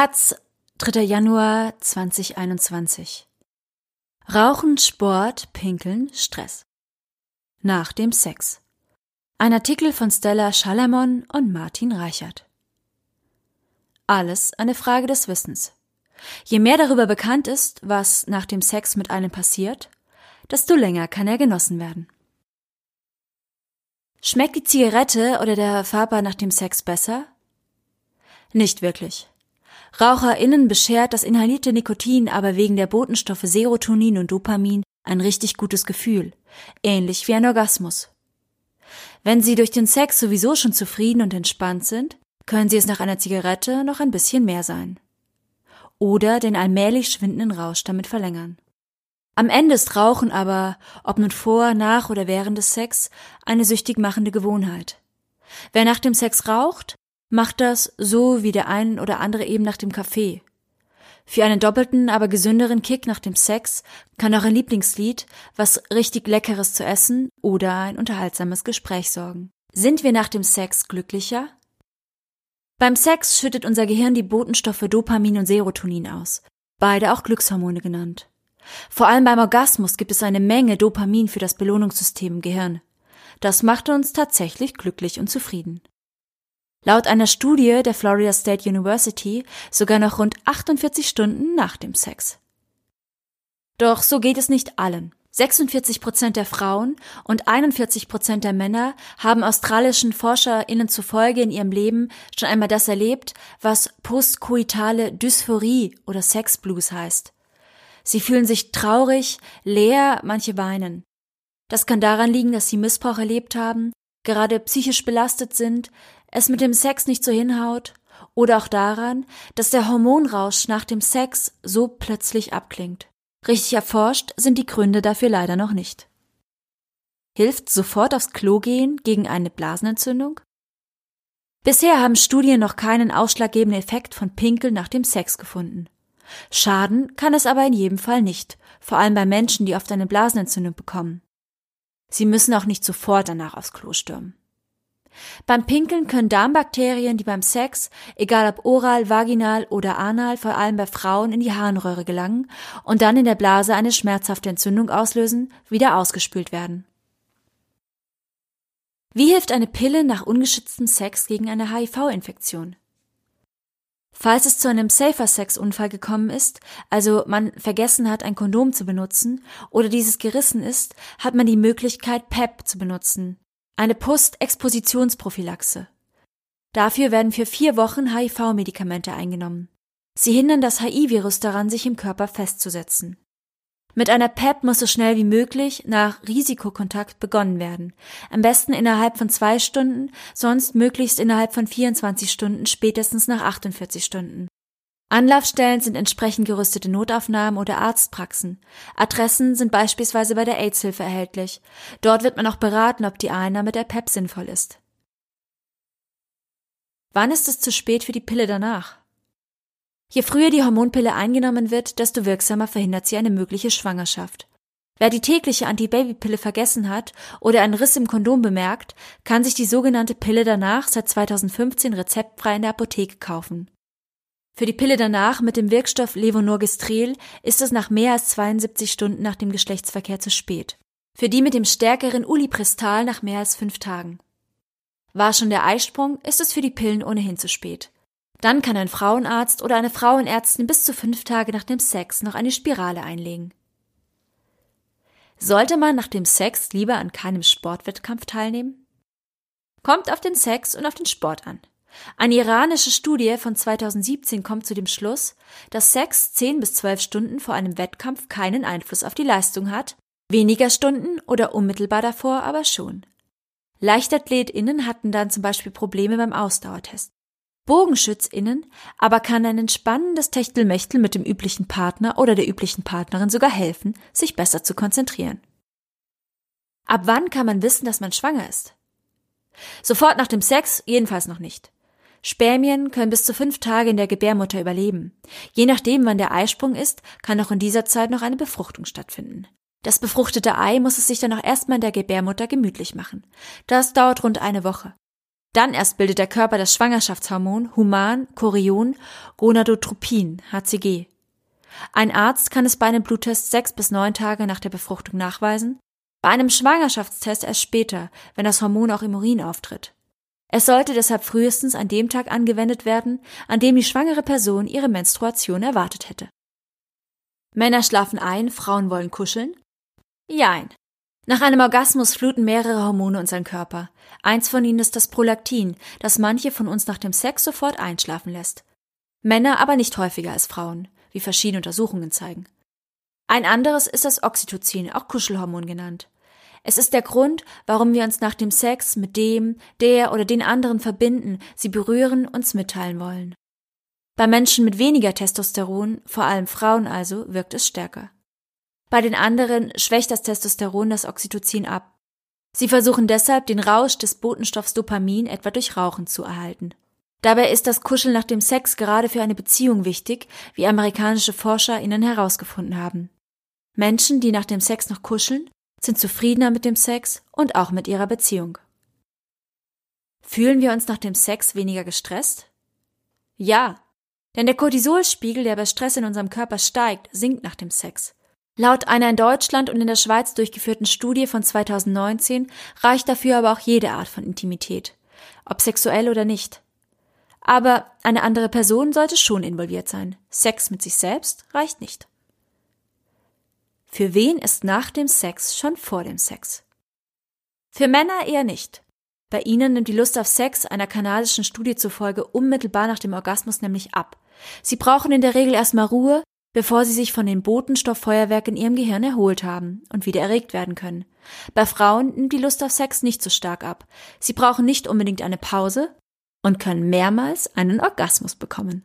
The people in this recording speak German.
Taz, 3. Januar 2021. Rauchen, Sport, Pinkeln, Stress. Nach dem Sex. Ein Artikel von Stella Schalamon und Martin Reichert. Alles eine Frage des Wissens. Je mehr darüber bekannt ist, was nach dem Sex mit einem passiert, desto länger kann er genossen werden. Schmeckt die Zigarette oder der Faber nach dem Sex besser? Nicht wirklich. RaucherInnen beschert das inhalierte Nikotin aber wegen der Botenstoffe Serotonin und Dopamin ein richtig gutes Gefühl, ähnlich wie ein Orgasmus. Wenn Sie durch den Sex sowieso schon zufrieden und entspannt sind, können Sie es nach einer Zigarette noch ein bisschen mehr sein. Oder den allmählich schwindenden Rausch damit verlängern. Am Ende ist Rauchen aber, ob nun vor, nach oder während des Sex, eine süchtig machende Gewohnheit. Wer nach dem Sex raucht, macht das so wie der ein oder andere eben nach dem Kaffee. Für einen doppelten, aber gesünderen Kick nach dem Sex kann auch ein Lieblingslied, was richtig Leckeres zu essen oder ein unterhaltsames Gespräch sorgen. Sind wir nach dem Sex glücklicher? Beim Sex schüttet unser Gehirn die Botenstoffe Dopamin und Serotonin aus, beide auch Glückshormone genannt. Vor allem beim Orgasmus gibt es eine Menge Dopamin für das Belohnungssystem im Gehirn. Das macht uns tatsächlich glücklich und zufrieden. Laut einer Studie der Florida State University sogar noch rund 48 Stunden nach dem Sex. Doch so geht es nicht allen. 46 Prozent der Frauen und 41 Prozent der Männer haben australischen ForscherInnen zufolge in ihrem Leben schon einmal das erlebt, was postkoitale Dysphorie oder Sexblues heißt. Sie fühlen sich traurig, leer, manche weinen. Das kann daran liegen, dass sie Missbrauch erlebt haben, gerade psychisch belastet sind, es mit dem Sex nicht so hinhaut oder auch daran, dass der Hormonrausch nach dem Sex so plötzlich abklingt. Richtig erforscht sind die Gründe dafür leider noch nicht. Hilft sofort aufs Klo gehen gegen eine Blasenentzündung? Bisher haben Studien noch keinen ausschlaggebenden Effekt von Pinkeln nach dem Sex gefunden. Schaden kann es aber in jedem Fall nicht, vor allem bei Menschen, die oft eine Blasenentzündung bekommen. Sie müssen auch nicht sofort danach aufs Klo stürmen. Beim Pinkeln können Darmbakterien, die beim Sex, egal ob oral, vaginal oder anal, vor allem bei Frauen in die Harnröhre gelangen und dann in der Blase eine schmerzhafte Entzündung auslösen, wieder ausgespült werden. Wie hilft eine Pille nach ungeschütztem Sex gegen eine HIV-Infektion? Falls es zu einem Safer-Sex-Unfall gekommen ist, also man vergessen hat, ein Kondom zu benutzen oder dieses gerissen ist, hat man die Möglichkeit, PEP zu benutzen, eine Postexpositionsprophylaxe. Dafür werden für vier Wochen HIV-Medikamente eingenommen. Sie hindern das HIV-Virus daran, sich im Körper festzusetzen. Mit einer PEP muss so schnell wie möglich nach Risikokontakt begonnen werden. Am besten innerhalb von zwei Stunden, sonst möglichst innerhalb von 24 Stunden, spätestens nach 48 Stunden. Anlaufstellen sind entsprechend gerüstete Notaufnahmen oder Arztpraxen. Adressen sind beispielsweise bei der AIDS-Hilfe erhältlich. Dort wird man auch beraten, ob die Einnahme der PEP sinnvoll ist. Wann ist es zu spät für die Pille danach? Je früher die Hormonpille eingenommen wird, desto wirksamer verhindert sie eine mögliche Schwangerschaft. Wer die tägliche Antibabypille vergessen hat oder einen Riss im Kondom bemerkt, kann sich die sogenannte Pille danach seit 2015 rezeptfrei in der Apotheke kaufen. Für die Pille danach mit dem Wirkstoff Levonorgestrel ist es nach mehr als 72 Stunden nach dem Geschlechtsverkehr zu spät. Für die mit dem stärkeren Ulipristal nach mehr als fünf Tagen. War schon der Eisprung, ist es für die Pillen ohnehin zu spät. Dann kann ein Frauenarzt oder eine Frauenärztin bis zu fünf Tage nach dem Sex noch eine Spirale einlegen. Sollte man nach dem Sex lieber an keinem Sportwettkampf teilnehmen? Kommt auf den Sex und auf den Sport an. Eine iranische Studie von 2017 kommt zu dem Schluss, dass Sex 10 bis 12 Stunden vor einem Wettkampf keinen Einfluss auf die Leistung hat, weniger Stunden oder unmittelbar davor aber schon. LeichtathletInnen hatten dann zum Beispiel Probleme beim Ausdauertest. BogenschützInnen aber kann ein entspannendes Techtelmechtel mit dem üblichen Partner oder der üblichen Partnerin sogar helfen, sich besser zu konzentrieren. Ab wann kann man wissen, dass man schwanger ist? Sofort nach dem Sex jedenfalls noch nicht. Spermien können bis zu fünf Tage in der Gebärmutter überleben. Je nachdem, wann der Eisprung ist, kann auch in dieser Zeit noch eine Befruchtung stattfinden. Das befruchtete Ei muss es sich dann auch erstmal in der Gebärmutter gemütlich machen. Das dauert rund eine Woche. Dann erst bildet der Körper das Schwangerschaftshormon Human Chorion Gonadotropin HCG. Ein Arzt kann es bei einem Bluttest sechs bis neun Tage nach der Befruchtung nachweisen, bei einem Schwangerschaftstest erst später, wenn das Hormon auch im Urin auftritt. Es sollte deshalb frühestens an dem Tag angewendet werden, an dem die schwangere Person ihre Menstruation erwartet hätte. Männer schlafen ein, Frauen wollen kuscheln? Jein. Nach einem Orgasmus fluten mehrere Hormone unseren Körper. Eins von ihnen ist das Prolaktin, das manche von uns nach dem Sex sofort einschlafen lässt. Männer aber nicht häufiger als Frauen, wie verschiedene Untersuchungen zeigen. Ein anderes ist das Oxytocin, auch Kuschelhormon genannt. Es ist der Grund, warum wir uns nach dem Sex mit dem, der oder den anderen verbinden, sie berühren, uns mitteilen wollen. Bei Menschen mit weniger Testosteron, vor allem Frauen also, wirkt es stärker. Bei den anderen schwächt das Testosteron das Oxytocin ab. Sie versuchen deshalb, den Rausch des Botenstoffs Dopamin etwa durch Rauchen zu erhalten. Dabei ist das Kuscheln nach dem Sex gerade für eine Beziehung wichtig, wie amerikanische Forscher ihnen herausgefunden haben. Menschen, die nach dem Sex noch kuscheln, sind zufriedener mit dem Sex und auch mit ihrer Beziehung. Fühlen wir uns nach dem Sex weniger gestresst? Ja, denn der Cortisolspiegel, der bei Stress in unserem Körper steigt, sinkt nach dem Sex. Laut einer in Deutschland und in der Schweiz durchgeführten Studie von 2019 reicht dafür aber auch jede Art von Intimität, ob sexuell oder nicht. Aber eine andere Person sollte schon involviert sein. Sex mit sich selbst reicht nicht. Für wen ist nach dem Sex schon vor dem Sex? Für Männer eher nicht. Bei ihnen nimmt die Lust auf Sex einer kanadischen Studie zufolge unmittelbar nach dem Orgasmus nämlich ab. Sie brauchen in der Regel erstmal Ruhe, bevor sie sich von den Botenstofffeuerwerk in ihrem Gehirn erholt haben und wieder erregt werden können. Bei Frauen nimmt die Lust auf Sex nicht so stark ab. Sie brauchen nicht unbedingt eine Pause und können mehrmals einen Orgasmus bekommen.